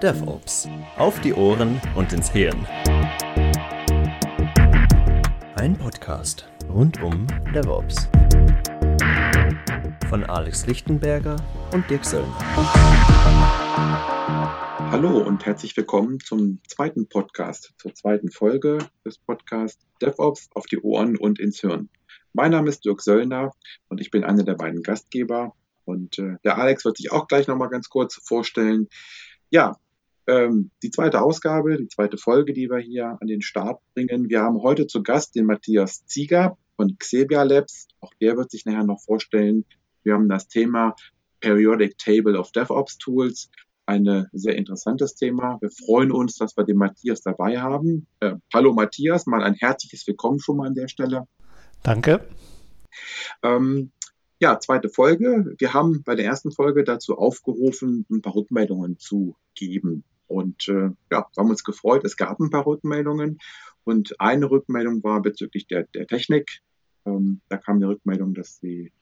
DevOps. Auf die Ohren und ins Hirn. Ein Podcast rund um DevOps. Von Alex Lichtenberger und Dirk Söllner. Hallo und herzlich willkommen zum zweiten Podcast, zur zweiten Folge des Podcasts DevOps auf die Ohren und ins Hirn. Mein Name ist Dirk Söllner und ich bin einer der beiden Gastgeber. Und äh, der Alex wird sich auch gleich nochmal ganz kurz vorstellen. Ja, ähm, die zweite Ausgabe, die zweite Folge, die wir hier an den Start bringen. Wir haben heute zu Gast den Matthias Zieger von Xebia Labs. Auch der wird sich nachher noch vorstellen. Wir haben das Thema Periodic Table of DevOps Tools ein sehr interessantes Thema. Wir freuen uns, dass wir den Matthias dabei haben. Äh, hallo Matthias, mal ein herzliches Willkommen schon mal an der Stelle. Danke. Ähm, ja, zweite Folge. Wir haben bei der ersten Folge dazu aufgerufen, ein paar Rückmeldungen zu geben. Und äh, ja, wir haben uns gefreut. Es gab ein paar Rückmeldungen. Und eine Rückmeldung war bezüglich der, der Technik. Ähm, da kam die Rückmeldung, dass die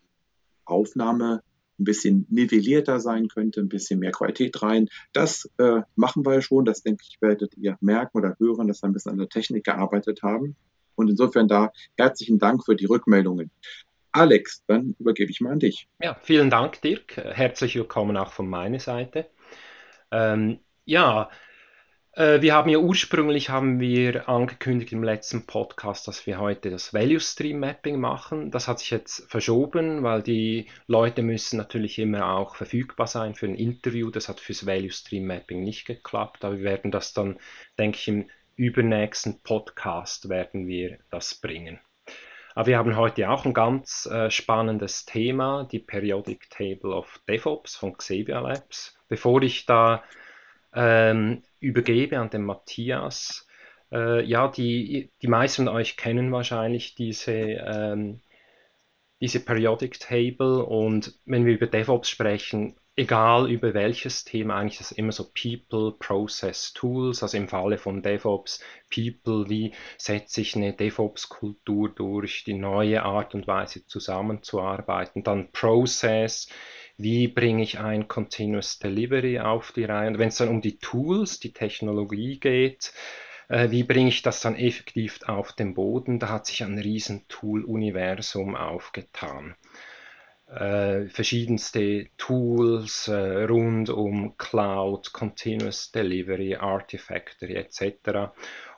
Aufnahme ein bisschen nivellierter sein könnte, ein bisschen mehr Qualität rein. Das äh, machen wir schon. Das denke ich, werdet ihr merken oder hören, dass wir ein bisschen an der Technik gearbeitet haben. Und insofern da herzlichen Dank für die Rückmeldungen. Alex, dann übergebe ich mal an dich. Ja, vielen Dank, Dirk. Herzlich willkommen auch von meiner Seite. Ähm, ja, äh, wir haben ja ursprünglich haben wir angekündigt im letzten Podcast, dass wir heute das Value Stream Mapping machen. Das hat sich jetzt verschoben, weil die Leute müssen natürlich immer auch verfügbar sein für ein Interview. Das hat fürs Value Stream Mapping nicht geklappt, aber wir werden das dann, denke ich, im übernächsten Podcast werden wir das bringen. Aber wir haben heute auch ein ganz äh, spannendes Thema, die Periodic Table of DevOps von Xavier Labs. Bevor ich da ähm, übergebe an den Matthias. Äh, ja, die, die meisten von euch kennen wahrscheinlich diese, ähm, diese Periodic Table und wenn wir über DevOps sprechen, egal über welches Thema, eigentlich ist immer so People, Process, Tools, also im Falle von DevOps, People, wie setze ich eine DevOps-Kultur durch, die neue Art und Weise zusammenzuarbeiten, dann Process, wie bringe ich ein Continuous Delivery auf die Reihe. Und wenn es dann um die Tools, die Technologie geht, äh, wie bringe ich das dann effektiv auf den Boden, da hat sich ein riesen Tool-Universum aufgetan. Äh, verschiedenste Tools äh, rund um Cloud, Continuous Delivery, Artifactory etc.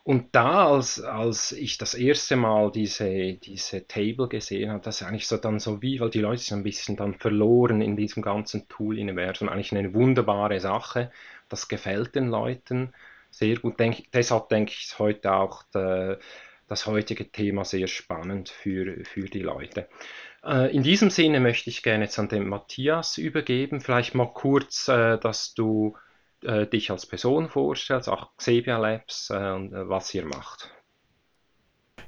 Und da, als, als ich das erste Mal diese, diese Table gesehen habe, das ist eigentlich so dann so wie, weil die Leute sind ein bisschen dann verloren in diesem ganzen Tool-Universum. Eigentlich eine wunderbare Sache. Das gefällt den Leuten sehr gut. Denk, deshalb denke ich, heute auch de, das heutige Thema sehr spannend für, für die Leute. Äh, in diesem Sinne möchte ich gerne jetzt an den Matthias übergeben. Vielleicht mal kurz, äh, dass du äh, dich als Person vorstellst, auch Xebia Labs und was ihr macht.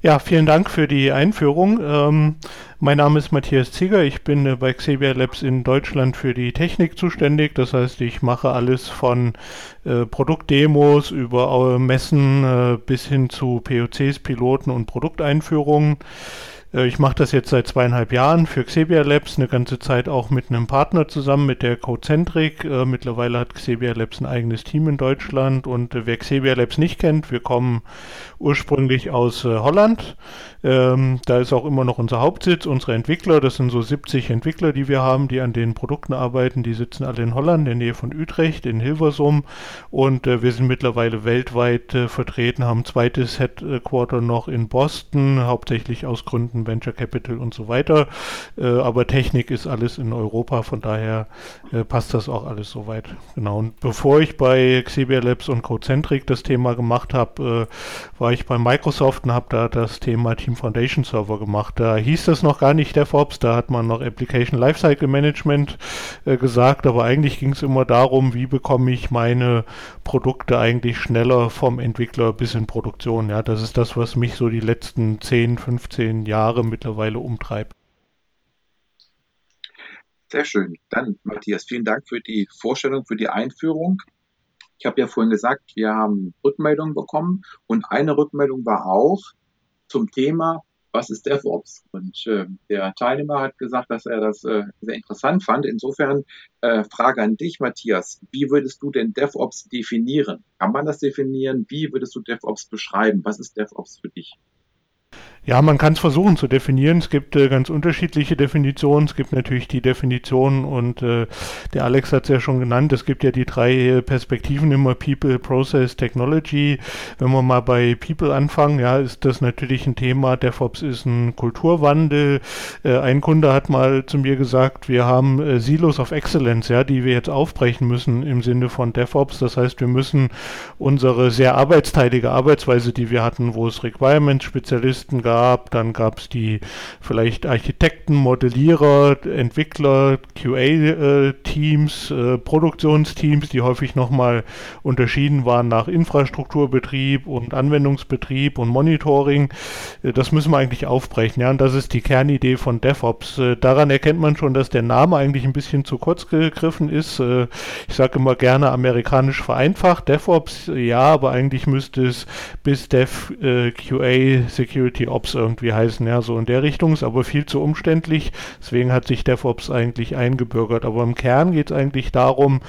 Ja, vielen Dank für die Einführung. Ähm, mein Name ist Matthias Zieger. Ich bin äh, bei Xebia Labs in Deutschland für die Technik zuständig. Das heißt, ich mache alles von äh, Produktdemos über Messen äh, bis hin zu POCs, Piloten und Produkteinführungen. Äh, ich mache das jetzt seit zweieinhalb Jahren für Xebia Labs, eine ganze Zeit auch mit einem Partner zusammen, mit der Codecentric. Äh, mittlerweile hat Xebia Labs ein eigenes Team in Deutschland und äh, wer Xebia Labs nicht kennt, wir kommen ursprünglich aus Holland. Ähm, da ist auch immer noch unser Hauptsitz, unsere Entwickler, das sind so 70 Entwickler, die wir haben, die an den Produkten arbeiten, die sitzen alle in Holland, in der Nähe von Utrecht, in Hilversum und wir sind mittlerweile weltweit vertreten, haben ein zweites Headquarter noch in Boston, hauptsächlich aus Gründen Venture Capital und so weiter, äh, aber Technik ist alles in Europa, von daher äh, passt das auch alles soweit. Genau, und bevor ich bei Xebia Labs und Codecentric das Thema gemacht habe, äh, war ich bei Microsoft und habe da das Thema Team Foundation Server gemacht. Da hieß das noch gar nicht DevOps, da hat man noch Application Lifecycle Management äh, gesagt, aber eigentlich ging es immer darum, wie bekomme ich meine Produkte eigentlich schneller vom Entwickler bis in Produktion. Ja, das ist das, was mich so die letzten 10, 15 Jahre mittlerweile umtreibt. Sehr schön. Dann, Matthias, vielen Dank für die Vorstellung, für die Einführung. Ich habe ja vorhin gesagt, wir haben Rückmeldungen bekommen und eine Rückmeldung war auch, zum Thema was ist DevOps? Und äh, der Teilnehmer hat gesagt, dass er das äh, sehr interessant fand. Insofern äh, Frage an dich, Matthias. Wie würdest du denn DevOps definieren? Kann man das definieren? Wie würdest du DevOps beschreiben? Was ist DevOps für dich? Ja, man kann es versuchen zu definieren. Es gibt äh, ganz unterschiedliche Definitionen. Es gibt natürlich die Definition und äh, der Alex hat es ja schon genannt. Es gibt ja die drei Perspektiven immer People, Process, Technology. Wenn wir mal bei People anfangen, ja, ist das natürlich ein Thema. DevOps ist ein Kulturwandel. Äh, ein Kunde hat mal zu mir gesagt, wir haben äh, Silos of Excellence, ja, die wir jetzt aufbrechen müssen im Sinne von DevOps. Das heißt, wir müssen unsere sehr arbeitsteilige Arbeitsweise, die wir hatten, wo es Requirements-Spezialisten gab, gab. Dann gab es die vielleicht Architekten, Modellierer, Entwickler, QA-Teams, äh, Produktionsteams, die häufig nochmal unterschieden waren nach Infrastrukturbetrieb und Anwendungsbetrieb und Monitoring. Äh, das müssen wir eigentlich aufbrechen. Ja, und das ist die Kernidee von DevOps. Äh, daran erkennt man schon, dass der Name eigentlich ein bisschen zu kurz gegriffen ist. Äh, ich sage immer gerne amerikanisch vereinfacht. DevOps, ja, aber eigentlich müsste es bis Dev äh, QA Security Ops DevOps irgendwie heißen, ja, so in der Richtung, ist aber viel zu umständlich. Deswegen hat sich DevOps eigentlich eingebürgert. Aber im Kern geht es eigentlich darum,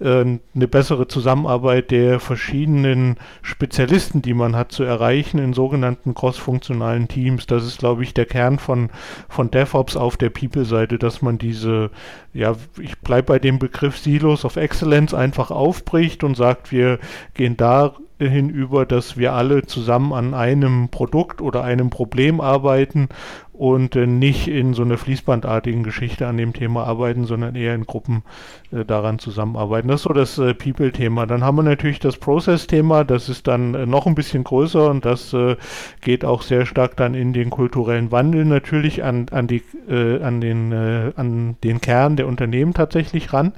äh, eine bessere Zusammenarbeit der verschiedenen Spezialisten, die man hat, zu erreichen in sogenannten cross-funktionalen Teams. Das ist, glaube ich, der Kern von, von DevOps auf der People-Seite, dass man diese, ja, ich bleibe bei dem Begriff Silos of Excellence einfach aufbricht und sagt, wir gehen da hinüber, dass wir alle zusammen an einem Produkt oder einem Problem arbeiten und äh, nicht in so einer fließbandartigen Geschichte an dem Thema arbeiten, sondern eher in Gruppen äh, daran zusammenarbeiten. Das ist so das äh, People-Thema. Dann haben wir natürlich das Process-Thema, das ist dann äh, noch ein bisschen größer und das äh, geht auch sehr stark dann in den kulturellen Wandel natürlich an, an, die, äh, an, den, an den Kern der Unternehmen tatsächlich ran.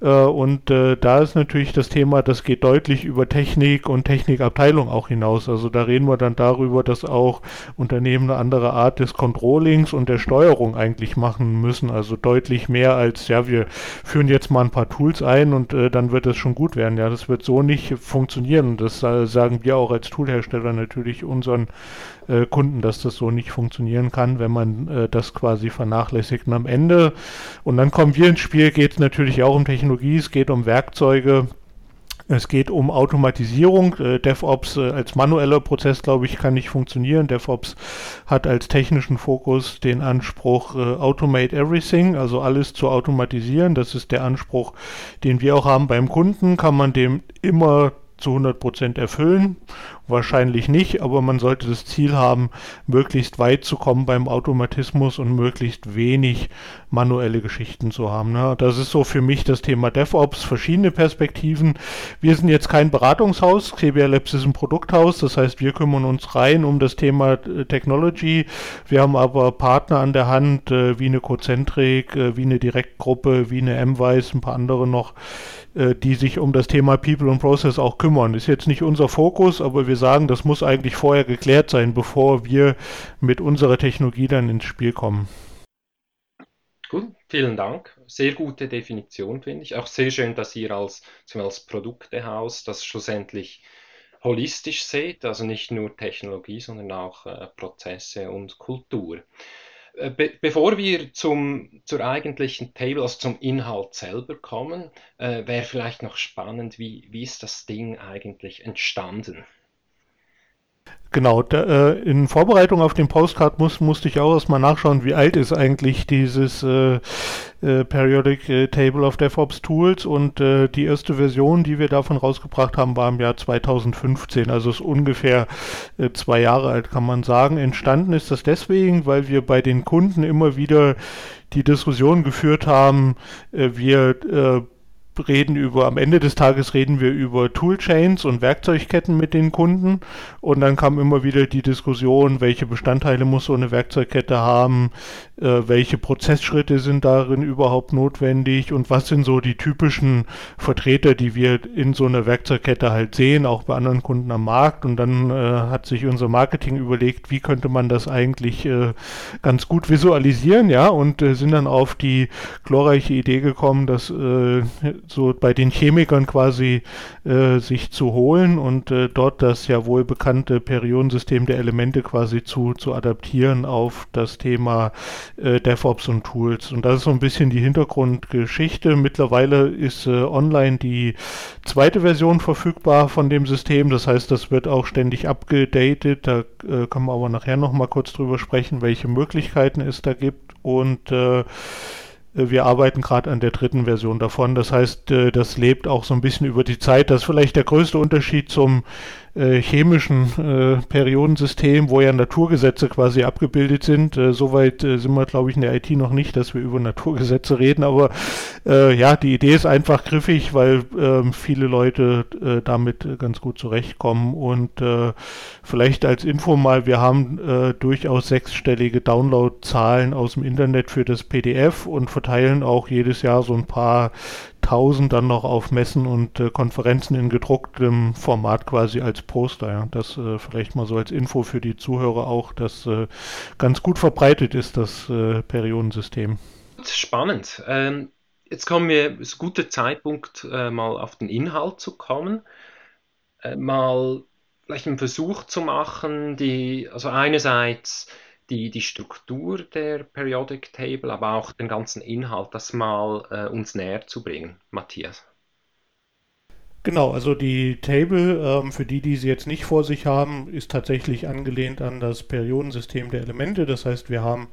Äh, und äh, da ist natürlich das Thema, das geht deutlich über Technik und Technikabteilung auch hinaus. Also da reden wir dann darüber, dass auch Unternehmen eine andere Art des Controllings und der Steuerung eigentlich machen müssen. Also deutlich mehr als, ja, wir führen jetzt mal ein paar Tools ein und äh, dann wird es schon gut werden. Ja, das wird so nicht funktionieren. Das sagen wir auch als Toolhersteller natürlich unseren äh, Kunden, dass das so nicht funktionieren kann, wenn man äh, das quasi vernachlässigt. Und am Ende, und dann kommen wir ins Spiel, geht es natürlich auch um Technologie, es geht um Werkzeuge, es geht um Automatisierung. Äh, DevOps äh, als manueller Prozess, glaube ich, kann nicht funktionieren. DevOps hat als technischen Fokus den Anspruch, äh, Automate Everything, also alles zu automatisieren. Das ist der Anspruch, den wir auch haben beim Kunden. Kann man dem immer zu 100% erfüllen? Wahrscheinlich nicht, aber man sollte das Ziel haben, möglichst weit zu kommen beim Automatismus und möglichst wenig manuelle Geschichten zu haben. Ne? Das ist so für mich das Thema DevOps, verschiedene Perspektiven. Wir sind jetzt kein Beratungshaus, CBR Labs ist ein Produkthaus, das heißt, wir kümmern uns rein um das Thema äh, Technology. Wir haben aber Partner an der Hand, äh, wie eine Cozentrik, äh, wie eine Direktgruppe, wie eine MWise, ein paar andere noch, die sich um das Thema People und Process auch kümmern. Ist jetzt nicht unser Fokus, aber wir sagen, das muss eigentlich vorher geklärt sein, bevor wir mit unserer Technologie dann ins Spiel kommen. Gut, vielen Dank. Sehr gute Definition, finde ich. Auch sehr schön, dass ihr als, als Produktehaus das schlussendlich holistisch seht, also nicht nur Technologie, sondern auch äh, Prozesse und Kultur. Äh, be bevor wir zum, zur eigentlichen Table, also zum Inhalt selber kommen, äh, wäre vielleicht noch spannend, wie, wie ist das Ding eigentlich entstanden? Genau, da, äh, in Vorbereitung auf den Postcard muss, musste ich auch erstmal nachschauen, wie alt ist eigentlich dieses äh, äh, Periodic äh, Table of DevOps Tools und äh, die erste Version, die wir davon rausgebracht haben, war im Jahr 2015, also ist ungefähr äh, zwei Jahre alt, kann man sagen. Entstanden ist das deswegen, weil wir bei den Kunden immer wieder die Diskussion geführt haben, wir reden über, am Ende des Tages reden wir über Toolchains und Werkzeugketten mit den Kunden. Und dann kam immer wieder die Diskussion, welche Bestandteile muss so eine Werkzeugkette haben, äh, welche Prozessschritte sind darin überhaupt notwendig und was sind so die typischen Vertreter, die wir in so einer Werkzeugkette halt sehen, auch bei anderen Kunden am Markt. Und dann äh, hat sich unser Marketing überlegt, wie könnte man das eigentlich äh, ganz gut visualisieren, ja, und äh, sind dann auf die glorreiche Idee gekommen, dass äh, so bei den Chemikern quasi äh, sich zu holen und dort das ja wohl bekannte Periodensystem der Elemente quasi zu, zu adaptieren auf das Thema äh, DevOps und Tools. Und das ist so ein bisschen die Hintergrundgeschichte. Mittlerweile ist äh, online die zweite Version verfügbar von dem System. Das heißt, das wird auch ständig abgedatet. Da äh, können wir aber nachher nochmal kurz drüber sprechen, welche Möglichkeiten es da gibt. Und äh, wir arbeiten gerade an der dritten Version davon. Das heißt, äh, das lebt auch so ein bisschen über die Zeit. Das ist vielleicht der größte Unterschied zum äh, chemischen äh, Periodensystem, wo ja Naturgesetze quasi abgebildet sind. Äh, Soweit äh, sind wir, glaube ich, in der IT noch nicht, dass wir über Naturgesetze reden. Aber äh, ja, die Idee ist einfach griffig, weil ähm, viele Leute äh, damit ganz gut zurechtkommen. Und äh, vielleicht als Info mal, wir haben äh, durchaus sechsstellige Downloadzahlen aus dem Internet für das PDF und verteilen auch jedes Jahr so ein paar 1000 dann noch auf Messen und äh, Konferenzen in gedrucktem Format quasi als Poster. Ja. Das äh, vielleicht mal so als Info für die Zuhörer auch, dass äh, ganz gut verbreitet ist, das äh, Periodensystem. Spannend. Ähm, jetzt kommen wir, ist ein guter Zeitpunkt, äh, mal auf den Inhalt zu kommen. Äh, mal vielleicht einen Versuch zu machen, die, also einerseits die, die Struktur der Periodic Table, aber auch den ganzen Inhalt, das mal äh, uns näher zu bringen. Matthias. Genau, also die Table, ähm, für die, die sie jetzt nicht vor sich haben, ist tatsächlich angelehnt an das Periodensystem der Elemente. Das heißt, wir haben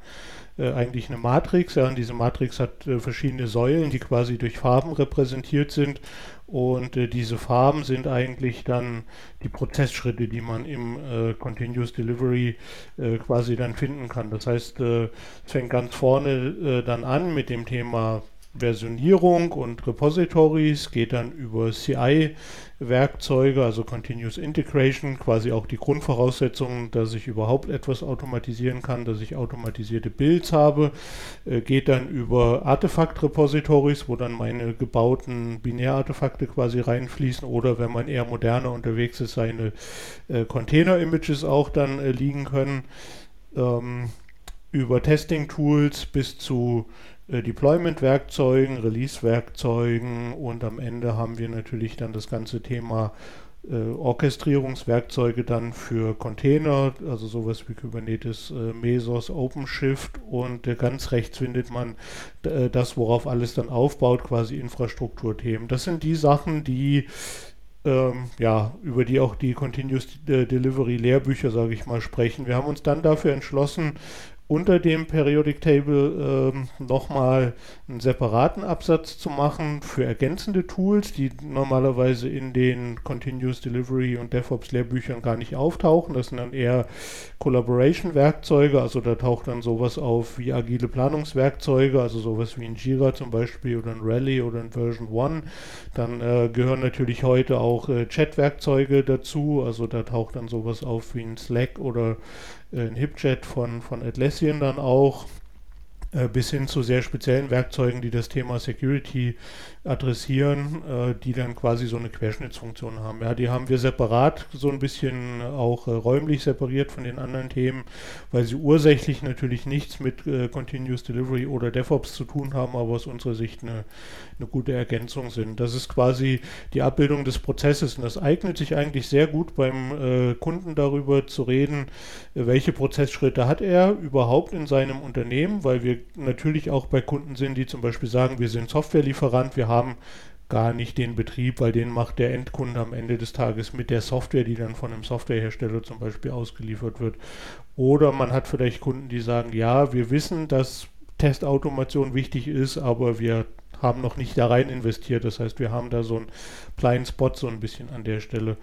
äh, eigentlich eine Matrix. Ja, und diese Matrix hat äh, verschiedene Säulen, die quasi durch Farben repräsentiert sind. Und äh, diese Farben sind eigentlich dann die Prozessschritte, die man im äh, Continuous Delivery äh, quasi dann finden kann. Das heißt, äh, es fängt ganz vorne dann an mit dem Thema Versionierung und Repositories, geht dann über CI-Werkzeuge, also Continuous Integration, quasi auch die Grundvoraussetzungen, dass ich überhaupt etwas automatisieren kann, dass ich automatisierte Builds habe, äh, geht dann über Artefakt-Repositories, wo dann meine gebauten Binärartefakte quasi reinfließen oder wenn man eher moderner unterwegs ist, seine äh, Container-Images auch dann äh, liegen können. Ähm, über Testing-Tools bis zu Deployment-Werkzeugen, Release-Werkzeugen und am Ende haben wir natürlich dann das ganze Thema äh, Orchestrierungswerkzeuge dann für Container, also sowas wie Kubernetes, äh, Mesos, OpenShift und äh, ganz rechts findet man äh, das, worauf alles dann aufbaut, quasi Infrastrukturthemen. Das sind die Sachen, die ähm, ja, über die auch die Continuous Delivery Lehrbücher, sage ich mal, sprechen. Wir haben uns dann dafür entschlossen, unter dem Periodic Table ähm, nochmal einen separaten Absatz zu machen für ergänzende Tools, die normalerweise in den Continuous Delivery und DevOps Lehrbüchern gar nicht auftauchen. Das sind dann eher Collaboration-Werkzeuge, also da taucht dann sowas auf wie agile Planungswerkzeuge, also sowas wie ein Jira zum Beispiel oder ein Rally oder ein Version 1. Dann äh, gehören natürlich heute auch äh, Chat-Werkzeuge dazu, also da taucht dann sowas auf wie ein Slack oder äh, ein HipChat von, von Atlassian dann auch, bis hin zu sehr speziellen Werkzeugen, die das Thema Security adressieren, äh, die dann quasi so eine Querschnittsfunktion haben. Ja, die haben wir separat, so ein bisschen auch äh, räumlich separiert von den anderen Themen, weil sie ursächlich natürlich nichts mit äh, Continuous Delivery oder DevOps zu tun haben, aber aus unserer Sicht eine, eine gute Ergänzung sind. Das ist quasi die Abbildung des Prozesses und das eignet sich eigentlich sehr gut beim äh, Kunden darüber zu reden, welche Prozessschritte hat er überhaupt in seinem Unternehmen, weil wir natürlich auch bei Kunden sind, die zum Beispiel sagen, wir sind Softwarelieferant, wir haben gar nicht den Betrieb, weil den macht der Endkunde am Ende des Tages mit der Software, die dann von einem Softwarehersteller zum Beispiel ausgeliefert wird. Oder man hat vielleicht Kunden, die sagen, ja, wir wissen, dass Testautomation wichtig ist, aber wir haben noch nicht da rein investiert. Das heißt, wir haben da so einen Blind Spot so ein bisschen an der Stelle.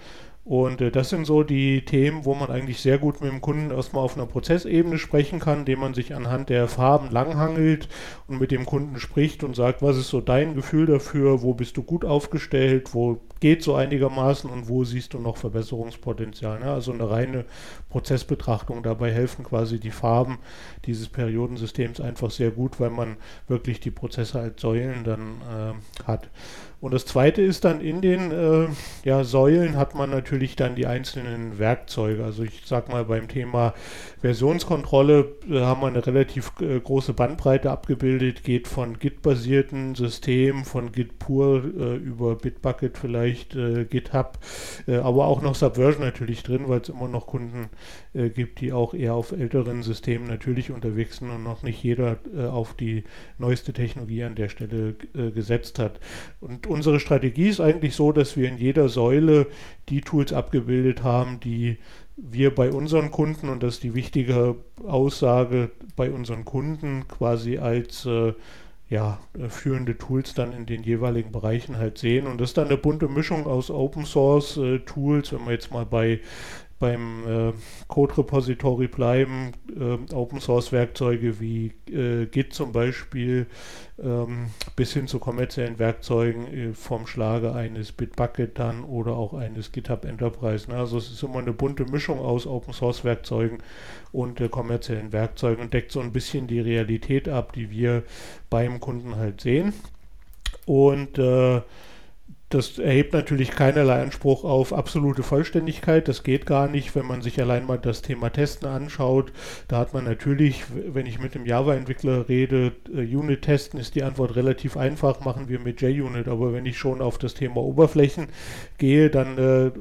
Und äh, das sind so die Themen, wo man eigentlich sehr gut mit dem Kunden erstmal auf einer Prozessebene sprechen kann, indem man sich anhand der Farben langhangelt und mit dem Kunden spricht und sagt, was ist so dein Gefühl dafür, wo bist du gut aufgestellt, wo geht so einigermaßen und wo siehst du noch Verbesserungspotenzial. Ne? Also eine reine Prozessbetrachtung. Dabei helfen quasi die Farben dieses Periodensystems einfach sehr gut, weil man wirklich die Prozesse als Säulen dann äh, hat. Und das zweite ist dann in den äh, ja, Säulen hat man natürlich dann die einzelnen Werkzeuge. Also ich sag mal beim Thema Versionskontrolle äh, haben wir eine relativ äh, große Bandbreite abgebildet, geht von Git-basierten Systemen, von Git pur äh, über Bitbucket vielleicht, äh, GitHub, äh, aber auch noch Subversion natürlich drin, weil es immer noch Kunden gibt, die auch eher auf älteren Systemen natürlich unterwegs sind und noch nicht jeder auf die neueste Technologie an der Stelle gesetzt hat. Und unsere Strategie ist eigentlich so, dass wir in jeder Säule die Tools abgebildet haben, die wir bei unseren Kunden, und das ist die wichtige Aussage, bei unseren Kunden quasi als äh, ja, führende Tools dann in den jeweiligen Bereichen halt sehen. Und das ist dann eine bunte Mischung aus Open Source äh, Tools, wenn wir jetzt mal bei beim äh, Code Repository bleiben, äh, Open Source Werkzeuge wie äh, Git zum Beispiel, ähm, bis hin zu kommerziellen Werkzeugen äh, vom Schlage eines Bitbucket dann oder auch eines GitHub Enterprise. Ne? Also es ist immer eine bunte Mischung aus Open Source Werkzeugen und äh, kommerziellen Werkzeugen und deckt so ein bisschen die Realität ab, die wir beim Kunden halt sehen. Und äh, das erhebt natürlich keinerlei Anspruch auf absolute Vollständigkeit. Das geht gar nicht, wenn man sich allein mal das Thema Testen anschaut. Da hat man natürlich, wenn ich mit einem Java-Entwickler rede, äh, Unit-Testen ist die Antwort relativ einfach, machen wir mit JUnit. Aber wenn ich schon auf das Thema Oberflächen gehe, dann äh,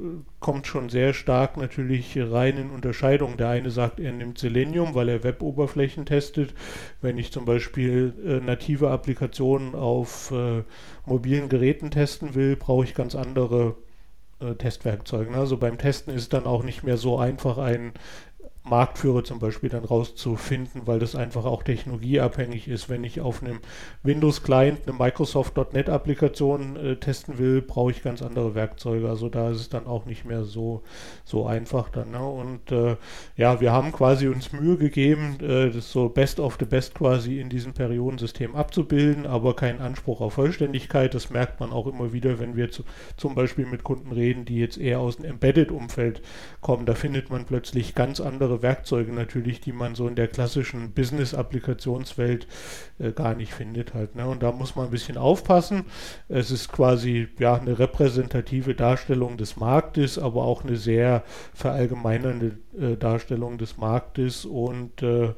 kommt schon sehr stark natürlich rein in Unterscheidung. Der eine sagt, er nimmt Selenium, weil er Web-Oberflächen testet. Wenn ich zum Beispiel äh, native Applikationen auf äh, mobilen Geräten testen will, brauche ich ganz andere äh, Testwerkzeuge. Also beim Testen ist dann auch nicht mehr so einfach, ein Marktführer zum Beispiel dann rauszufinden, weil das einfach auch technologieabhängig ist. Wenn ich auf einem Windows-Client eine Microsoft.NET-Applikation äh, testen will, brauche ich ganz andere Werkzeuge. Also da ist es dann auch nicht mehr so, so einfach dann. Ne? Und äh, ja, wir haben quasi uns Mühe gegeben, äh, das so best of the best quasi in diesem Periodensystem abzubilden, aber keinen Anspruch auf Vollständigkeit. Das merkt man auch immer wieder, wenn wir zu, zum Beispiel mit Kunden reden, die jetzt eher aus dem Embedded-Umfeld kommen. Da findet man plötzlich ganz andere andere Werkzeuge natürlich, die man so in der klassischen Business-Applikationswelt äh, gar nicht findet halt. Ne? Und da muss man ein bisschen aufpassen. Es ist quasi ja eine repräsentative Darstellung des Marktes, aber auch eine sehr verallgemeinernde äh, Darstellung des Marktes und äh,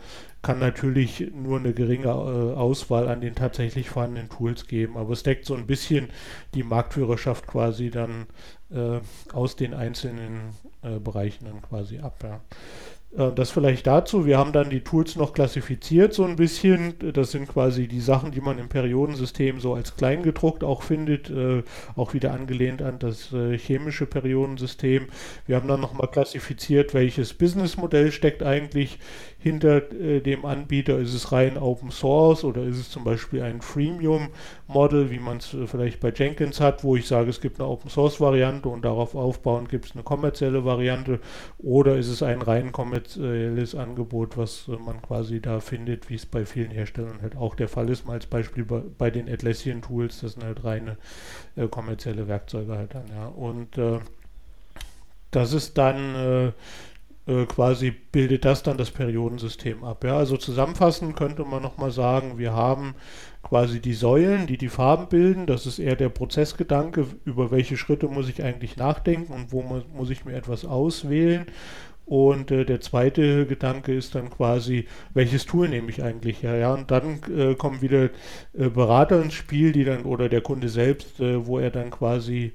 kann natürlich nur eine geringe äh, Auswahl an den tatsächlich vorhandenen Tools geben, aber es deckt so ein bisschen die Marktführerschaft quasi dann äh, aus den einzelnen äh, Bereichen dann quasi ab. Ja. Äh, das vielleicht dazu. Wir haben dann die Tools noch klassifiziert so ein bisschen. Das sind quasi die Sachen, die man im Periodensystem so als Kleingedruckt auch findet, äh, auch wieder angelehnt an das chemische Periodensystem. Wir haben dann nochmal klassifiziert, welches Businessmodell steckt eigentlich hinter äh, dem Anbieter? Ist es rein Open Source oder ist es zum Beispiel ein Freemium-Model, wie man es äh, vielleicht bei Jenkins hat, wo ich sage, es gibt eine Open Source-Variante und darauf aufbauend gibt es eine kommerzielle Variante? Oder ist es ein rein kommerzielles Angebot, was äh, man quasi da findet, wie es bei vielen Herstellern halt auch der Fall ist? Mal als Beispiel bei, bei den Atlassian-Tools, das sind halt reine äh, kommerzielle Werkzeuge halt dann, ja. Und das ist dann äh, äh, quasi bildet das dann das Periodensystem ab. Ja? Also zusammenfassend könnte man nochmal sagen, wir haben quasi die Säulen, die die Farben bilden. Das ist eher der Prozessgedanke, über welche Schritte muss ich eigentlich nachdenken und wo muss, muss ich mir etwas auswählen. Und äh, der zweite Gedanke ist dann quasi, welches Tool nehme ich eigentlich her? Ja, und dann äh, kommen wieder äh, Berater ins Spiel, die dann oder der Kunde selbst, äh, wo er dann quasi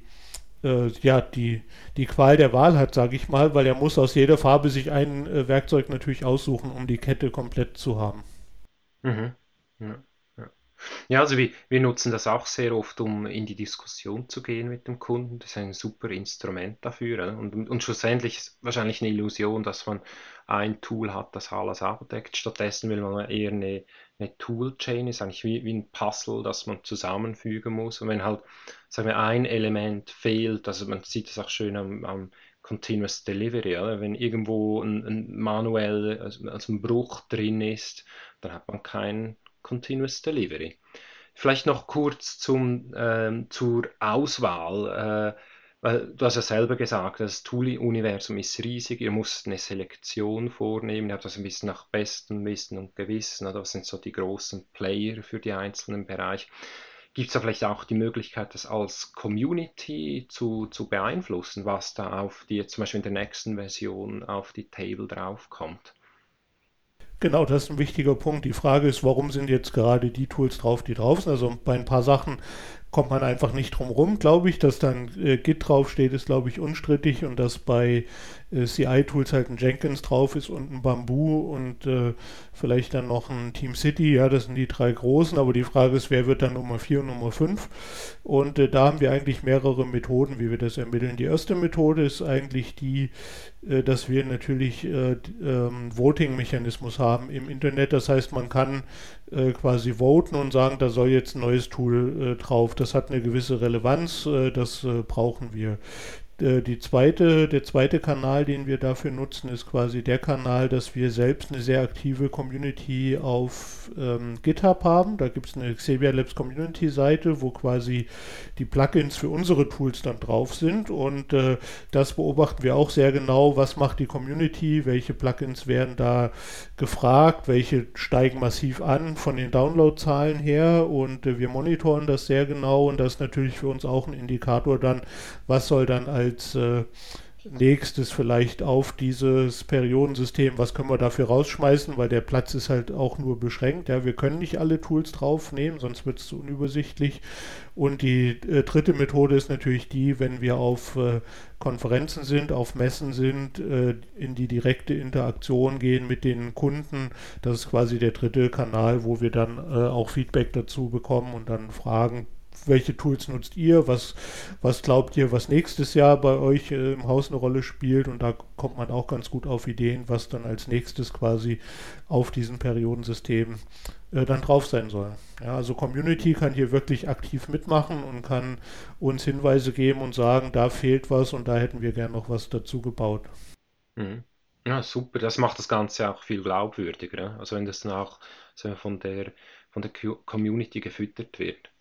ja, die, die Qual der Wahl hat, sage ich mal, weil er muss aus jeder Farbe sich ein äh, Werkzeug natürlich aussuchen, um die Kette komplett zu haben. Mhm. Ja, ja. ja, also wir, wir nutzen das auch sehr oft, um in die Diskussion zu gehen mit dem Kunden. Das ist ein super Instrument dafür. Und, und schlussendlich ist wahrscheinlich eine Illusion, dass man ein Tool hat, das alles abdeckt. Stattdessen will man eher eine, eine Toolchain, ist eigentlich wie, wie ein Puzzle, das man zusammenfügen muss. Und wenn halt, sagen wir, ein Element fehlt, also man sieht das auch schön am, am Continuous Delivery, oder? wenn irgendwo ein, ein manuell, also, also ein Bruch drin ist, dann hat man kein Continuous Delivery. Vielleicht noch kurz zum, ähm, zur Auswahl. Äh, weil du hast ja selber gesagt, das Tool-Universum ist riesig, ihr müsst eine Selektion vornehmen, ihr habt das ein bisschen nach bestem Wissen und Gewissen, oder was sind so die großen Player für die einzelnen Bereiche. gibt es da vielleicht auch die Möglichkeit, das als Community zu, zu beeinflussen, was da auf die, zum Beispiel in der nächsten Version auf die Table draufkommt? Genau, das ist ein wichtiger Punkt. Die Frage ist, warum sind jetzt gerade die Tools drauf, die drauf sind? Also bei ein paar Sachen kommt man einfach nicht drum rum, glaube ich. Dass dann äh, Git draufsteht, ist, glaube ich, unstrittig und dass bei äh, CI-Tools halt ein Jenkins drauf ist und ein Bamboo und äh, vielleicht dann noch ein Team City. Ja, das sind die drei großen, aber die Frage ist, wer wird dann Nummer 4 und Nummer 5? Und äh, da haben wir eigentlich mehrere Methoden, wie wir das ermitteln. Die erste Methode ist eigentlich die, äh, dass wir natürlich äh, ähm, Voting-Mechanismus haben im Internet. Das heißt, man kann äh, quasi voten und sagen, da soll jetzt ein neues Tool drauf. Das hat eine gewisse Relevanz, das brauchen wir. Äh, die zweite, der zweite Kanal, den wir dafür nutzen, ist quasi der Kanal, dass wir selbst eine sehr aktive Community auf ähm, GitHub haben. Da gibt es eine Xavier Labs Community Seite, wo quasi die Plugins für unsere Tools dann drauf sind. Und äh, das beobachten wir auch sehr genau. Was macht die Community? Welche Plugins werden da gefragt? Welche steigen massiv an von den Downloadzahlen her? Und äh, wir monitoren das sehr genau. Und das ist natürlich für uns auch ein Indikator dann, was soll dann als äh, nächstes vielleicht auf dieses Periodensystem, was können wir dafür rausschmeißen, weil der Platz ist halt auch nur beschränkt. Ja, wir können nicht alle Tools draufnehmen, sonst wird es zu unübersichtlich. Und die äh, dritte Methode ist natürlich die, wenn wir auf äh, Konferenzen sind, auf Messen sind, äh, in die direkte Interaktion gehen mit den Kunden. Das ist quasi der dritte Kanal, wo wir dann äh, auch Feedback dazu bekommen und dann fragen, welche Tools nutzt ihr, was, was glaubt ihr, was nächstes Jahr bei euch äh, im Haus eine Rolle spielt und da kommt man auch ganz gut auf Ideen, was dann als nächstes quasi auf diesem Periodensystem äh, dann drauf sein soll. Ja, also Community kann hier wirklich aktiv mitmachen und kann uns Hinweise geben und sagen, da fehlt was und da hätten wir gern noch was dazu gebaut. Mhm. Ja, super. Das macht das Ganze auch viel glaubwürdiger. Also wenn das dann auch von der, von der Community gefüttert wird.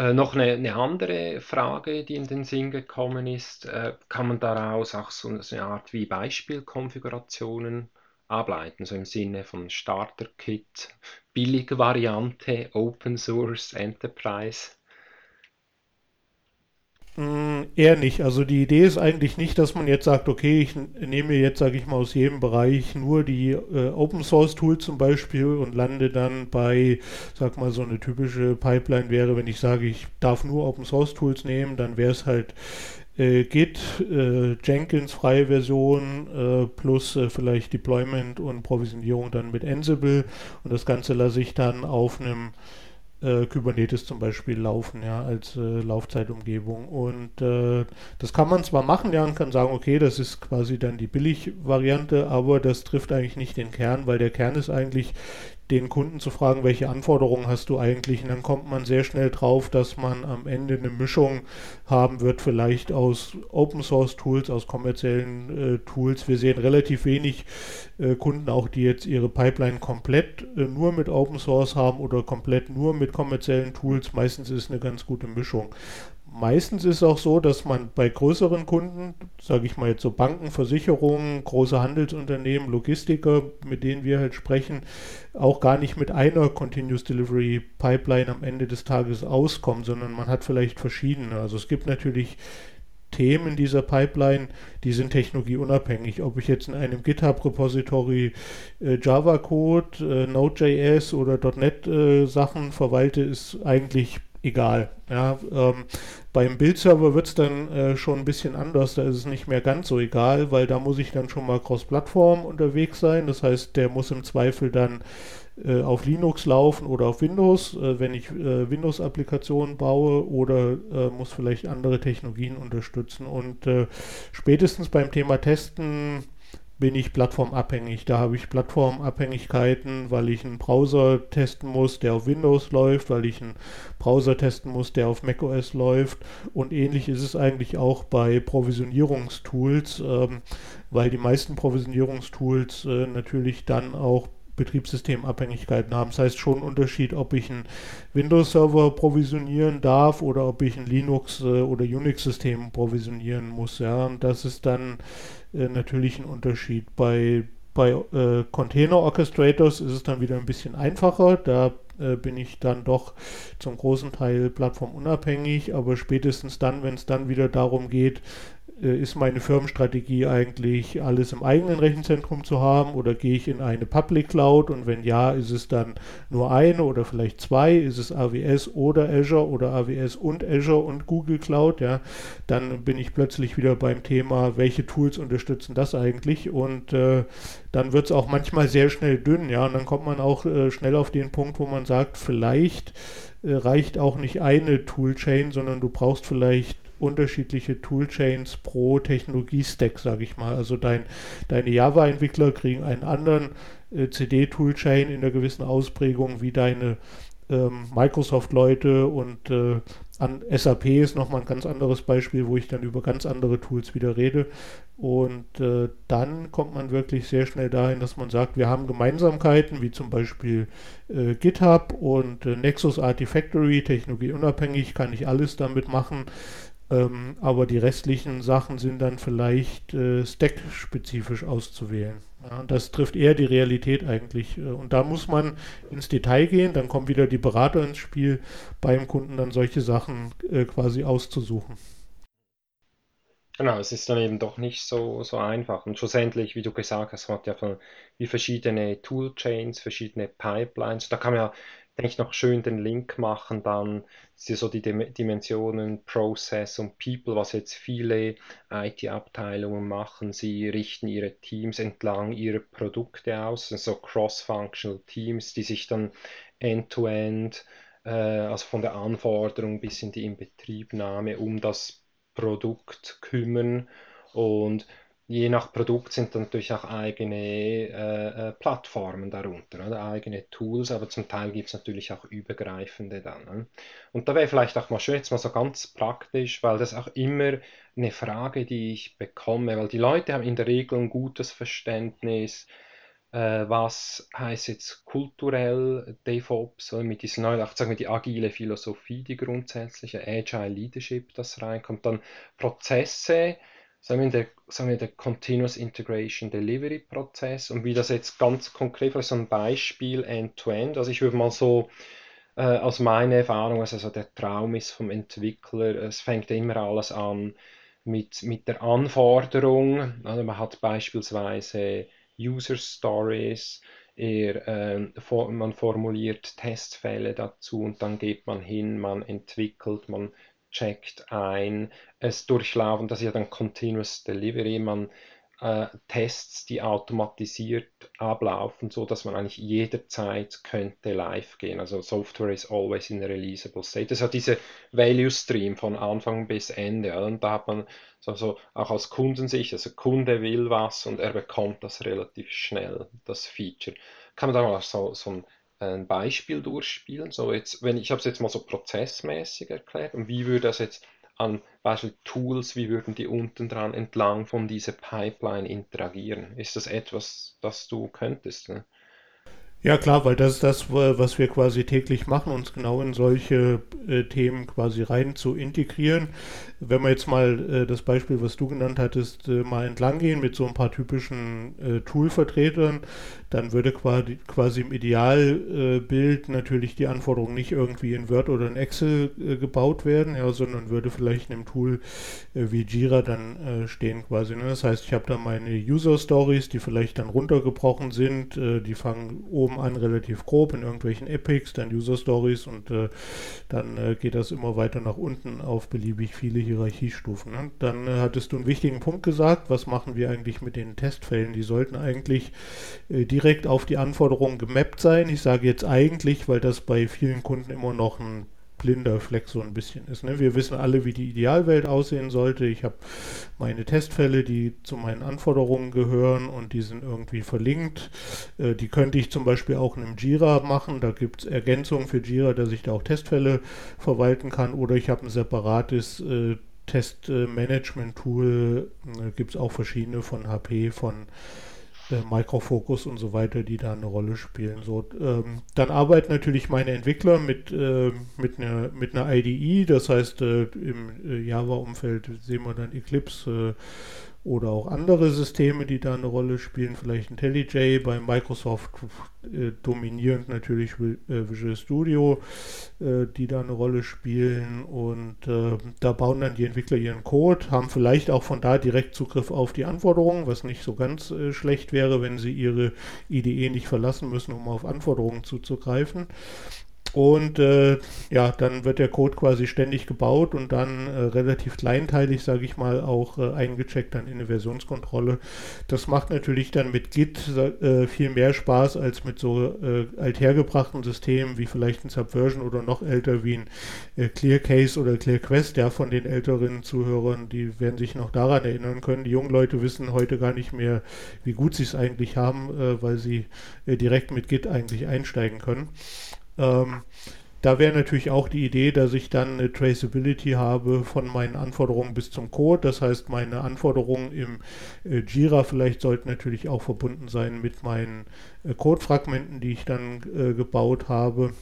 Äh, noch eine, eine, andere Frage, die in den Sinn gekommen ist, äh, kann man daraus auch so eine Art wie Beispielkonfigurationen ableiten, so im Sinne von Starter-Kit, Billig-Variante, Open Source, Enterprise? Mm, eher nicht. Also die Idee ist eigentlich nicht, dass man jetzt sagt, okay, ich nehme jetzt, sage ich mal, aus jedem Bereich nur die äh, Open Source Tools zum Beispiel und lande dann bei, sag mal, so eine typische Pipeline wäre, wenn ich sage, ich darf nur Open Source Tools nehmen, dann wäre es halt äh, Git, äh, Jenkins freie Version äh, plus äh, vielleicht Deployment und Provisionierung dann mit Ansible und das Ganze lasse ich dann auf einem äh, Kubernetes zum Beispiel laufen, ja, als äh, Laufzeitumgebung. Und äh, das kann man zwar machen, ja, und kann sagen, okay, das ist quasi dann die Billig-Variante, aber das trifft eigentlich nicht den Kern, weil der Kern ist eigentlich den Kunden zu fragen, welche Anforderungen hast du eigentlich? Und dann kommt man sehr schnell drauf, dass man am Ende eine Mischung haben wird, vielleicht aus Open Source Tools, aus kommerziellen äh, Tools. Wir sehen relativ wenig äh, Kunden auch, die jetzt ihre Pipeline komplett äh, nur mit Open Source haben oder komplett nur mit kommerziellen Tools. Meistens ist es eine ganz gute Mischung. Meistens ist es auch so, dass man bei größeren Kunden, sage ich mal jetzt so Banken, Versicherungen, große Handelsunternehmen, Logistiker, mit denen wir halt sprechen, auch gar nicht mit einer Continuous Delivery Pipeline am Ende des Tages auskommt, sondern man hat vielleicht verschiedene. Also es gibt natürlich Themen dieser Pipeline, die sind technologieunabhängig. Ob ich jetzt in einem GitHub-Repository äh, Java-Code, äh, Node.js oder .NET äh, verwalte, ist eigentlich egal. Ja, ähm, beim Bildserver wird es dann äh, schon ein bisschen anders, da ist es nicht mehr ganz so egal, weil da muss ich dann schon mal cross-Plattform unterwegs sein. Das heißt, der muss im Zweifel dann äh, auf Linux laufen oder auf Windows, äh, wenn ich äh, Windows-Applikationen baue oder äh, muss vielleicht andere Technologien unterstützen. Und äh, spätestens beim Thema Testen bin ich plattformabhängig. Da habe ich Plattformabhängigkeiten, weil ich einen Browser testen muss, der auf Windows läuft, weil ich einen Browser testen muss, der auf macOS läuft. Und ähnlich ist es eigentlich auch bei Provisionierungstools, ähm, weil die meisten Provisionierungstools äh, natürlich dann auch Betriebssystemabhängigkeiten haben. Das heißt schon ein Unterschied, ob ich einen Windows-Server provisionieren darf oder ob ich ein Linux- äh, oder Unix-System provisionieren muss. Ja, und das ist dann äh, natürlich ein Unterschied. Bei, bei äh, Container Orchestrators ist es dann wieder ein bisschen einfacher. Da äh, bin ich dann doch zum großen Teil plattformunabhängig, aber spätestens dann, wenn es dann wieder darum geht, ist meine Firmenstrategie eigentlich, alles im eigenen Rechenzentrum zu haben oder gehe ich in eine Public Cloud? Und wenn ja, ist es dann nur eine oder vielleicht zwei, ist es AWS oder Azure oder AWS und Azure und Google Cloud, ja, dann bin ich plötzlich wieder beim Thema, welche Tools unterstützen das eigentlich? Und äh, dann wird es auch manchmal sehr schnell dünn, ja, und dann kommt man auch äh, schnell auf den Punkt, wo man sagt, vielleicht äh, reicht auch nicht eine Toolchain, sondern du brauchst vielleicht unterschiedliche Toolchains pro Technologie-Stack, sage ich mal. Also dein, deine Java-Entwickler kriegen einen anderen äh, CD-Toolchain in einer gewissen Ausprägung wie deine ähm, Microsoft-Leute und äh, an SAP ist nochmal ein ganz anderes Beispiel, wo ich dann über ganz andere Tools wieder rede. Und äh, dann kommt man wirklich sehr schnell dahin, dass man sagt, wir haben Gemeinsamkeiten, wie zum Beispiel äh, GitHub und äh, Nexus Artifactory, technologieunabhängig, kann ich alles damit machen. Ähm, aber die restlichen Sachen sind dann vielleicht äh, stack-spezifisch auszuwählen. Ja, das trifft eher die Realität eigentlich. Äh, und da muss man ins Detail gehen, dann kommen wieder die Berater ins Spiel, beim Kunden dann solche Sachen äh, quasi auszusuchen. Genau, es ist dann eben doch nicht so, so einfach. Und schlussendlich, wie du gesagt hast, man hat ja von, wie verschiedene Toolchains, verschiedene Pipelines. Da kann man ja denke ich, noch schön den Link machen, dann so die Dimensionen Process und People, was jetzt viele IT-Abteilungen machen. Sie richten ihre Teams entlang ihrer Produkte aus, so cross-functional Teams, die sich dann end-to-end, -end, äh, also von der Anforderung bis in die Inbetriebnahme um das Produkt kümmern. Und je nach Produkt sind dann natürlich auch eigene äh, äh, Plattformen darunter, oder? eigene Tools, aber zum Teil gibt es natürlich auch übergreifende dann. Ne? Und da wäre vielleicht auch mal schön, jetzt mal so ganz praktisch, weil das auch immer eine Frage, die ich bekomme, weil die Leute haben in der Regel ein gutes Verständnis, äh, was heißt jetzt kulturell DevOps, oder mit dieser neuen, sagen wir die agile Philosophie, die grundsätzliche Agile Leadership, das reinkommt, dann Prozesse, sagen wir, der, sagen wir, der Continuous Integration Delivery Prozess und wie das jetzt ganz konkret, vielleicht so ein Beispiel End-to-End, -End. also ich würde mal so äh, aus meiner Erfahrung, also so der Traum ist vom Entwickler, es fängt immer alles an mit, mit der Anforderung, also man hat beispielsweise User Stories, er, äh, for, man formuliert Testfälle dazu und dann geht man hin, man entwickelt, man checkt ein, es durchlaufen, das ist ja dann Continuous Delivery, man äh, Tests, die automatisiert ablaufen, so dass man eigentlich jederzeit könnte live gehen. Also Software is always in a releasable state. Das hat diese Value Stream von Anfang bis Ende. Und da hat man so, so auch aus Kundensicht, also Kunde will was und er bekommt das relativ schnell, das Feature. Kann man da mal so, so ein ein Beispiel durchspielen? So jetzt, wenn ich habe es jetzt mal so prozessmäßig erklärt und wie würde das jetzt an Beispiel Tools, wie würden die unten dran entlang von dieser Pipeline interagieren? Ist das etwas, das du könntest? Ne? Ja klar, weil das ist das, was wir quasi täglich machen, uns genau in solche äh, Themen quasi rein zu integrieren. Wenn wir jetzt mal äh, das Beispiel, was du genannt hattest, äh, mal entlang gehen mit so ein paar typischen äh, Tool-Vertretern, dann würde quasi, quasi im Idealbild natürlich die Anforderung nicht irgendwie in Word oder in Excel äh, gebaut werden, ja, sondern würde vielleicht in einem Tool äh, wie Jira dann äh, stehen quasi. Ne? Das heißt, ich habe da meine User Stories, die vielleicht dann runtergebrochen sind, äh, die fangen oben an relativ grob in irgendwelchen Epics, dann User Stories und äh, dann äh, geht das immer weiter nach unten auf beliebig viele Hierarchiestufen. Ne? Dann hattest du einen wichtigen Punkt gesagt, was machen wir eigentlich mit den Testfällen? Die sollten eigentlich die direkt auf die Anforderungen gemappt sein. Ich sage jetzt eigentlich, weil das bei vielen Kunden immer noch ein blinder Fleck so ein bisschen ist. Ne? Wir wissen alle, wie die Idealwelt aussehen sollte. Ich habe meine Testfälle, die zu meinen Anforderungen gehören und die sind irgendwie verlinkt. Äh, die könnte ich zum Beispiel auch in einem Jira machen. Da gibt es Ergänzungen für Jira, dass ich da auch Testfälle verwalten kann. Oder ich habe ein separates äh, Testmanagement-Tool. Da gibt es auch verschiedene von HP, von äh, Microfocus und so weiter, die da eine Rolle spielen. So, ähm, dann arbeiten natürlich meine Entwickler mit, äh, mit, einer, mit einer IDE, das heißt äh, im äh, Java-Umfeld sehen wir dann Eclipse oder auch andere Systeme, die da eine Rolle spielen, vielleicht IntelliJ, bei Microsoft äh, dominierend natürlich äh, Visual Studio, äh, die da eine Rolle spielen und äh, da bauen dann die Entwickler ihren Code, haben vielleicht auch von da direkt Zugriff auf die Anforderungen, was nicht so ganz äh, schlecht wäre, wenn sie ihre IDE nicht verlassen müssen, um auf Anforderungen zuzugreifen. Und äh, ja, dann wird der Code quasi ständig gebaut und dann äh, relativ kleinteilig, sage ich mal, auch äh, eingecheckt dann in eine Versionskontrolle. Das macht natürlich dann mit Git äh, viel mehr Spaß als mit so äh, althergebrachten Systemen wie vielleicht ein Subversion oder noch älter wie ein äh, ClearCase oder ClearQuest. Ja, von den älteren Zuhörern, die werden sich noch daran erinnern können. Die jungen Leute wissen heute gar nicht mehr, wie gut sie es eigentlich haben, weil sie direkt mit Git eigentlich einsteigen können. Ähm, da wäre natürlich auch die Idee, dass ich dann eine Traceability habe von meinen Anforderungen bis zum Code. Das heißt, meine Anforderungen im äh, Jira vielleicht sollten natürlich auch verbunden sein mit meinen äh, Codefragmenten, die ich dann äh, gebaut habe.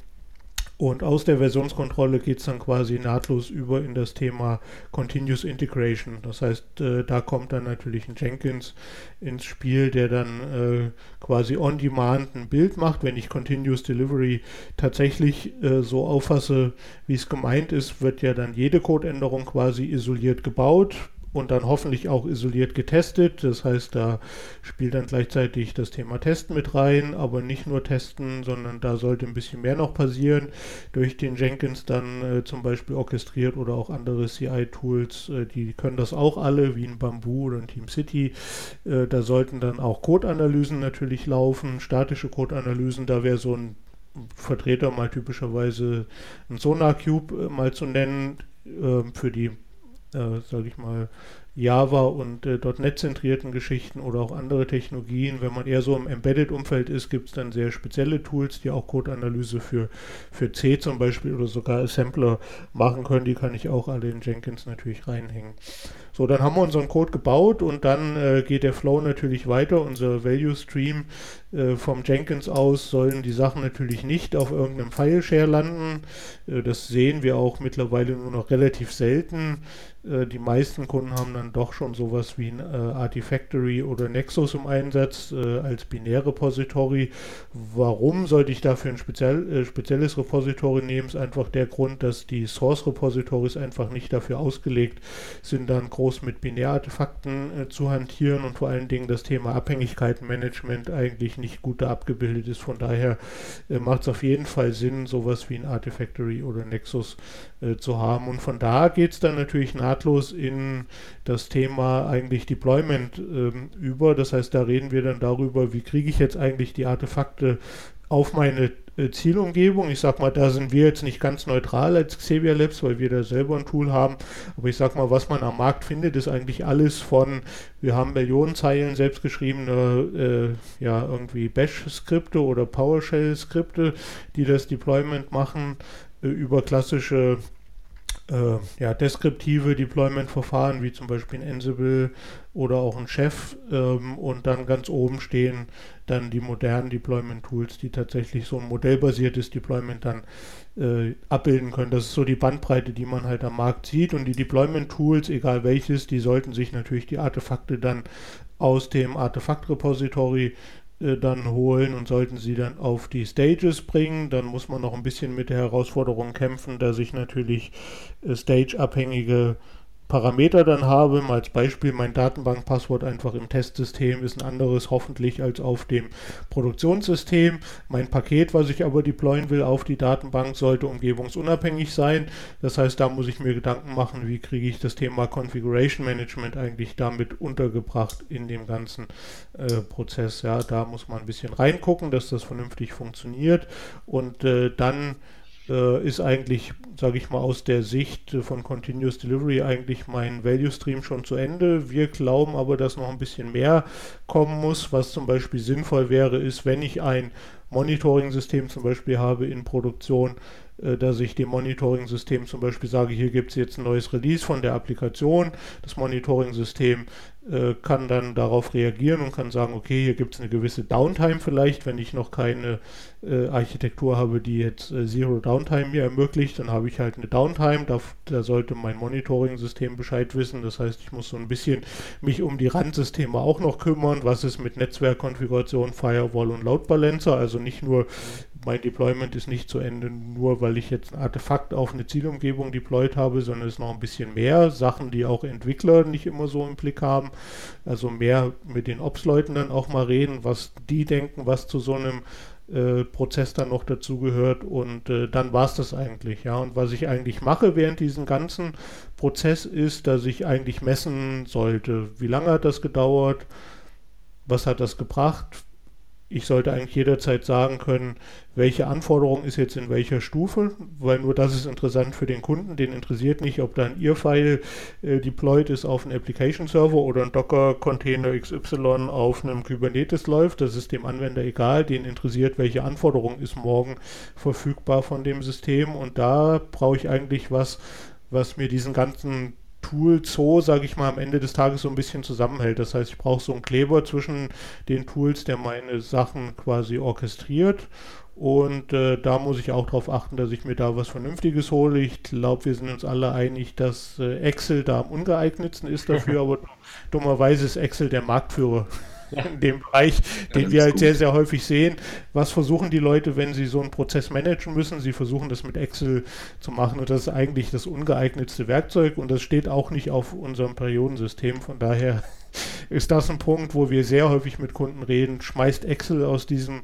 Und aus der Versionskontrolle geht es dann quasi nahtlos über in das Thema Continuous Integration. Das heißt, äh, da kommt dann natürlich ein Jenkins ins Spiel, der dann äh, quasi on demand ein Bild macht. Wenn ich Continuous Delivery tatsächlich äh, so auffasse, wie es gemeint ist, wird ja dann jede Codeänderung quasi isoliert gebaut und dann hoffentlich auch isoliert getestet. Das heißt, da spielt dann gleichzeitig das Thema Testen mit rein, aber nicht nur Testen, sondern da sollte ein bisschen mehr noch passieren. Durch den Jenkins dann äh, zum Beispiel orchestriert oder auch andere CI-Tools, äh, die können das auch alle, wie ein Bamboo oder ein TeamCity. Äh, da sollten dann auch Code-Analysen natürlich laufen, statische Code-Analysen. Da wäre so ein Vertreter mal typischerweise ein Sonar Cube äh, mal zu nennen äh, für die äh, sage ich mal, Java und äh, .NET-zentrierten Geschichten oder auch andere Technologien. Wenn man eher so im Embedded-Umfeld ist, gibt es dann sehr spezielle Tools, die auch Code-Analyse für, für C zum Beispiel oder sogar Assembler machen können. Die kann ich auch alle in Jenkins natürlich reinhängen. So, dann haben wir unseren Code gebaut und dann äh, geht der Flow natürlich weiter. Unser Value Stream äh, vom Jenkins aus sollen die Sachen natürlich nicht auf irgendeinem File-Share landen. Äh, das sehen wir auch mittlerweile nur noch relativ selten. Äh, die meisten Kunden haben dann doch schon sowas wie ein äh, Artifactory oder Nexus im Einsatz äh, als Binärrepository. Warum sollte ich dafür ein speziell, spezielles Repository nehmen? Ist einfach der Grund, dass die Source-Repositories einfach nicht dafür ausgelegt sind, dann groß mit Binärartefakten äh, zu hantieren und vor allen Dingen das Thema Abhängigkeitenmanagement eigentlich nicht gut da abgebildet ist. Von daher äh, macht es auf jeden Fall Sinn, sowas wie ein Artifactory oder Nexus äh, zu haben. Und von da geht es dann natürlich nahtlos in das Thema eigentlich Deployment ähm, über. Das heißt, da reden wir dann darüber, wie kriege ich jetzt eigentlich die Artefakte auf meine äh, Zielumgebung. Ich sag mal, da sind wir jetzt nicht ganz neutral als Xavier Labs, weil wir da selber ein Tool haben. Aber ich sag mal, was man am Markt findet, ist eigentlich alles von, wir haben Millionen Zeilen selbstgeschriebene, äh, ja, irgendwie Bash-Skripte oder PowerShell-Skripte, die das Deployment machen, äh, über klassische äh, ja, deskriptive Deployment-Verfahren wie zum Beispiel ein Ansible oder auch ein Chef ähm, und dann ganz oben stehen dann die modernen Deployment-Tools, die tatsächlich so ein modellbasiertes Deployment dann äh, abbilden können. Das ist so die Bandbreite, die man halt am Markt sieht und die Deployment-Tools, egal welches, die sollten sich natürlich die Artefakte dann aus dem Artefakt-Repository äh, dann holen und sollten sie dann auf die Stages bringen, dann muss man noch ein bisschen mit der Herausforderung kämpfen, dass ich natürlich äh, stage-abhängige Parameter dann habe. Mal als Beispiel, mein Datenbankpasswort einfach im Testsystem ist ein anderes hoffentlich als auf dem Produktionssystem. Mein Paket, was ich aber deployen will auf die Datenbank, sollte umgebungsunabhängig sein. Das heißt, da muss ich mir Gedanken machen, wie kriege ich das Thema Configuration Management eigentlich damit untergebracht in dem ganzen äh, Prozess. Ja, da muss man ein bisschen reingucken, dass das vernünftig funktioniert und äh, dann äh, ist eigentlich, sage ich mal, aus der Sicht von Continuous Delivery eigentlich mein Value Stream schon zu Ende. Wir glauben aber, dass noch ein bisschen mehr kommen muss. Was zum Beispiel sinnvoll wäre, ist, wenn ich ein Monitoring-System zum Beispiel habe in Produktion, dass ich dem Monitoring-System zum Beispiel sage, hier gibt es jetzt ein neues Release von der Applikation. Das Monitoring-System äh, kann dann darauf reagieren und kann sagen, okay, hier gibt es eine gewisse Downtime vielleicht, wenn ich noch keine äh, Architektur habe, die jetzt äh, Zero Downtime mir ermöglicht, dann habe ich halt eine Downtime, da, da sollte mein Monitoring-System Bescheid wissen, das heißt, ich muss so ein bisschen mich um die Randsysteme auch noch kümmern, was ist mit Netzwerkkonfiguration, Firewall und Load Balancer, also nicht nur mein Deployment ist nicht zu Ende, nur weil ich jetzt ein Artefakt auf eine Zielumgebung deployed habe, sondern es ist noch ein bisschen mehr. Sachen, die auch Entwickler nicht immer so im Blick haben. Also mehr mit den Ops-Leuten dann auch mal reden, was die denken, was zu so einem äh, Prozess dann noch dazugehört. Und äh, dann war es das eigentlich, ja. Und was ich eigentlich mache während diesem ganzen Prozess ist, dass ich eigentlich messen sollte, wie lange hat das gedauert, was hat das gebracht, ich sollte eigentlich jederzeit sagen können, welche Anforderung ist jetzt in welcher Stufe, weil nur das ist interessant für den Kunden. Den interessiert nicht, ob da ein IR-File äh, deployed ist auf einen Application-Server oder ein Docker-Container XY auf einem Kubernetes läuft. Das ist dem Anwender egal. Den interessiert, welche Anforderung ist morgen verfügbar von dem System. Und da brauche ich eigentlich was, was mir diesen ganzen Tool Zoo, sage ich mal, am Ende des Tages so ein bisschen zusammenhält. Das heißt, ich brauche so einen Kleber zwischen den Tools, der meine Sachen quasi orchestriert. Und äh, da muss ich auch darauf achten, dass ich mir da was Vernünftiges hole. Ich glaube, wir sind uns alle einig, dass äh, Excel da am ungeeignetsten ist dafür, aber dummerweise ist Excel der Marktführer in dem Bereich, den ja, wir halt gut. sehr, sehr häufig sehen. Was versuchen die Leute, wenn sie so einen Prozess managen müssen? Sie versuchen das mit Excel zu machen und das ist eigentlich das ungeeignetste Werkzeug und das steht auch nicht auf unserem Periodensystem. Von daher ist das ein Punkt, wo wir sehr häufig mit Kunden reden. Schmeißt Excel aus diesem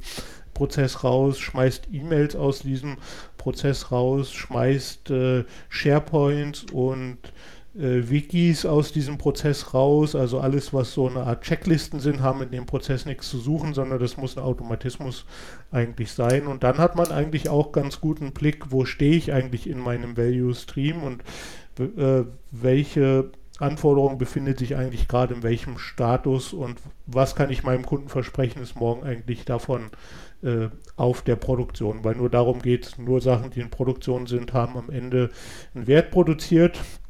Prozess raus, schmeißt E-Mails aus diesem Prozess raus, schmeißt äh, SharePoint und Wikis aus diesem Prozess raus. Also alles, was so eine Art Checklisten sind, haben in dem Prozess nichts zu suchen, sondern das muss ein Automatismus eigentlich sein. Und dann hat man eigentlich auch ganz guten Blick, wo stehe ich eigentlich in meinem Value Stream und äh, welche Anforderung befindet sich eigentlich gerade in welchem Status und was kann ich meinem Kunden versprechen, ist morgen eigentlich davon äh, auf der Produktion, weil nur darum geht, nur Sachen, die in Produktion sind, haben am Ende einen Wert produziert äh,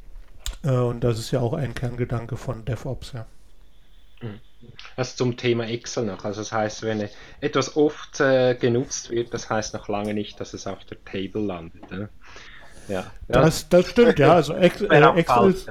und das ist ja auch ein Kerngedanke von DevOps, ja. Also zum Thema Excel noch. Also das heißt, wenn etwas oft äh, genutzt wird, das heißt noch lange nicht, dass es auf der Table landet. Ne? Ja. Das, das stimmt, ja. Also Ex, äh, Excel ist,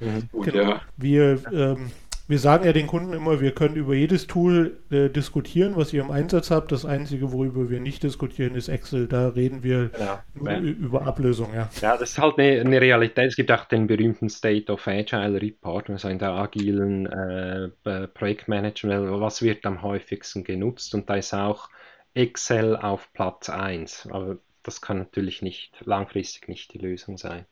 mhm. genau, wir ähm, wir sagen ja den Kunden immer, wir können über jedes Tool äh, diskutieren, was ihr im Einsatz habt. Das Einzige, worüber wir nicht diskutieren, ist Excel. Da reden wir genau. ja. über Ablösung. Ja. ja, das ist halt eine, eine, Realität. Es gibt auch den berühmten State of Agile Report, also in der agilen äh, Projektmanagement, was wird am häufigsten genutzt. Und da ist auch Excel auf Platz 1. Aber das kann natürlich nicht langfristig nicht die Lösung sein.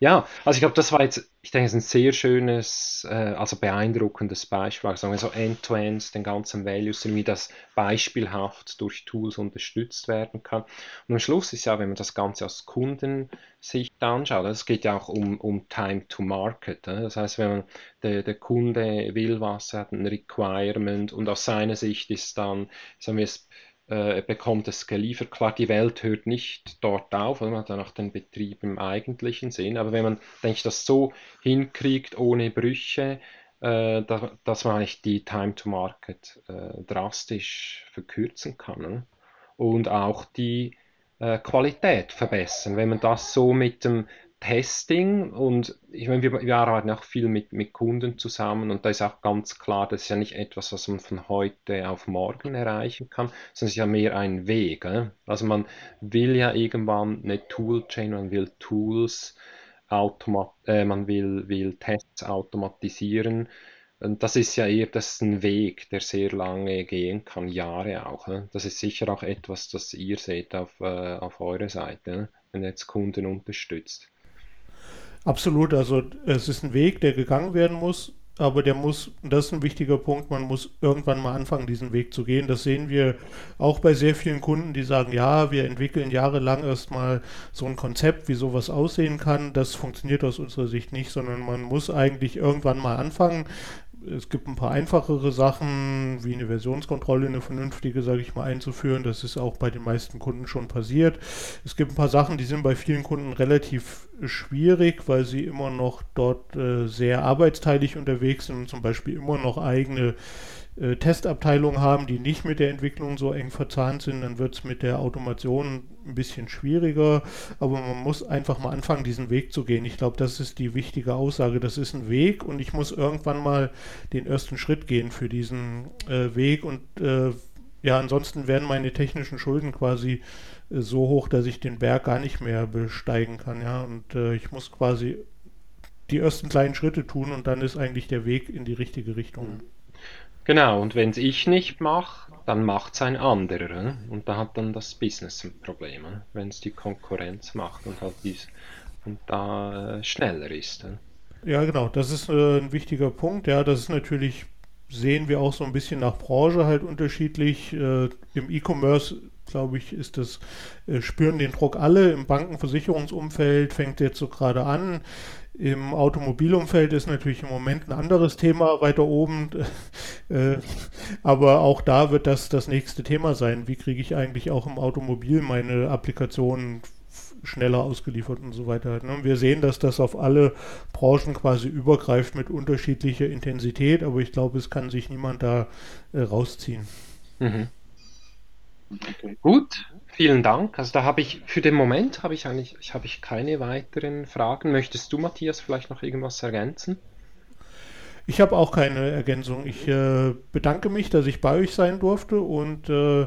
Ja, also ich glaube, das war jetzt, ich denke, ein sehr schönes, äh, also beeindruckendes Beispiel, also End-to-End, den ganzen Values, wie das beispielhaft durch Tools unterstützt werden kann. Und am Schluss ist ja, wenn man das Ganze aus Kundensicht anschaut, es geht ja auch um, um Time to Market. Ne? Das heißt, wenn man der, der Kunde will was, er hat ein Requirement und aus seiner Sicht ist dann, sagen wir es, äh, bekommt es geliefert. Klar, die Welt hört nicht dort auf, man hat dann auch den Betrieb im eigentlichen Sinn, aber wenn man, denke ich, das so hinkriegt, ohne Brüche, äh, da, dass man eigentlich die Time to Market äh, drastisch verkürzen kann ne? und auch die äh, Qualität verbessern. Wenn man das so mit dem Testing und ich meine, wir, wir arbeiten auch viel mit, mit Kunden zusammen und da ist auch ganz klar, das ist ja nicht etwas, was man von heute auf morgen erreichen kann, sondern es ist ja mehr ein Weg. Äh? Also man will ja irgendwann eine Toolchain, man will Tools, äh, man will, will Tests automatisieren. Und das ist ja eher das ein Weg, der sehr lange gehen kann, Jahre auch. Äh? Das ist sicher auch etwas, das ihr seht auf, äh, auf eurer Seite, äh? wenn ihr jetzt Kunden unterstützt. Absolut, also es ist ein Weg, der gegangen werden muss, aber der muss, das ist ein wichtiger Punkt, man muss irgendwann mal anfangen, diesen Weg zu gehen. Das sehen wir auch bei sehr vielen Kunden, die sagen, ja, wir entwickeln jahrelang erstmal so ein Konzept, wie sowas aussehen kann. Das funktioniert aus unserer Sicht nicht, sondern man muss eigentlich irgendwann mal anfangen, es gibt ein paar einfachere Sachen, wie eine Versionskontrolle, eine vernünftige, sage ich mal, einzuführen. Das ist auch bei den meisten Kunden schon passiert. Es gibt ein paar Sachen, die sind bei vielen Kunden relativ schwierig, weil sie immer noch dort äh, sehr arbeitsteilig unterwegs sind und zum Beispiel immer noch eigene äh, Testabteilungen haben, die nicht mit der Entwicklung so eng verzahnt sind, dann wird es mit der Automation ein bisschen schwieriger. Aber man muss einfach mal anfangen, diesen Weg zu gehen. Ich glaube, das ist die wichtige Aussage. Das ist ein Weg und ich muss irgendwann mal den ersten Schritt gehen für diesen äh, Weg. Und äh, ja, ansonsten werden meine technischen Schulden quasi äh, so hoch, dass ich den Berg gar nicht mehr besteigen kann. Ja, und äh, ich muss quasi die ersten kleinen Schritte tun und dann ist eigentlich der Weg in die richtige Richtung. Mhm. Genau, und wenn es ich nicht mache, dann macht es ein anderer. Und da hat dann das Business ein Problem, wenn es die Konkurrenz macht und halt dies und da äh, schneller ist. Ja, genau, das ist äh, ein wichtiger Punkt. Ja, das ist natürlich, sehen wir auch so ein bisschen nach Branche halt unterschiedlich. Äh, Im E-Commerce glaube ich, ist das, äh, spüren den Druck alle. Im Bankenversicherungsumfeld fängt jetzt so gerade an. Im Automobilumfeld ist natürlich im Moment ein anderes Thema weiter oben, äh, aber auch da wird das das nächste Thema sein. Wie kriege ich eigentlich auch im Automobil meine Applikationen schneller ausgeliefert und so weiter. Ne? Wir sehen, dass das auf alle Branchen quasi übergreift mit unterschiedlicher Intensität, aber ich glaube, es kann sich niemand da äh, rausziehen. Mhm. Okay. Gut, vielen Dank. Also da habe ich für den Moment habe ich eigentlich ich habe ich keine weiteren Fragen. Möchtest du, Matthias, vielleicht noch irgendwas ergänzen? Ich habe auch keine Ergänzung. Ich äh, bedanke mich, dass ich bei euch sein durfte und äh,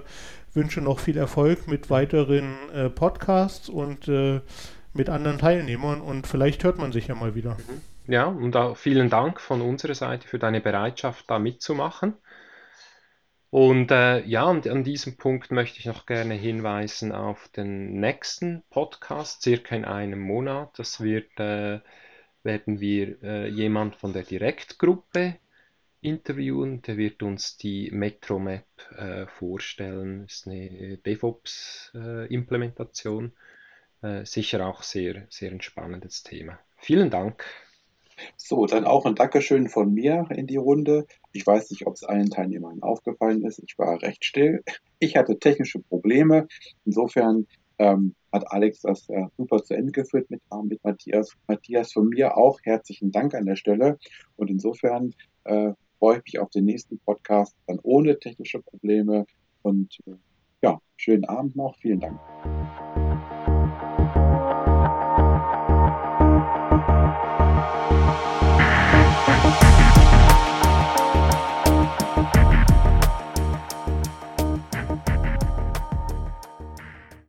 wünsche noch viel Erfolg mit weiteren äh, Podcasts und äh, mit anderen Teilnehmern und vielleicht hört man sich ja mal wieder. Mhm. Ja, und auch vielen Dank von unserer Seite für deine Bereitschaft, da mitzumachen. Und äh, ja, und an diesem Punkt möchte ich noch gerne hinweisen auf den nächsten Podcast, circa in einem Monat. Das wird, äh, werden wir äh, jemand von der Direktgruppe interviewen. Der wird uns die MetroMap äh, vorstellen. Das ist eine DevOps-Implementation. Äh, sicher auch sehr, sehr ein spannendes Thema. Vielen Dank. So, dann auch ein Dankeschön von mir in die Runde. Ich weiß nicht, ob es allen Teilnehmern aufgefallen ist. Ich war recht still. Ich hatte technische Probleme. Insofern ähm, hat Alex das äh, super zu Ende geführt mit, äh, mit Matthias. Matthias, von mir auch herzlichen Dank an der Stelle. Und insofern äh, freue ich mich auf den nächsten Podcast dann ohne technische Probleme. Und äh, ja, schönen Abend noch. Vielen Dank.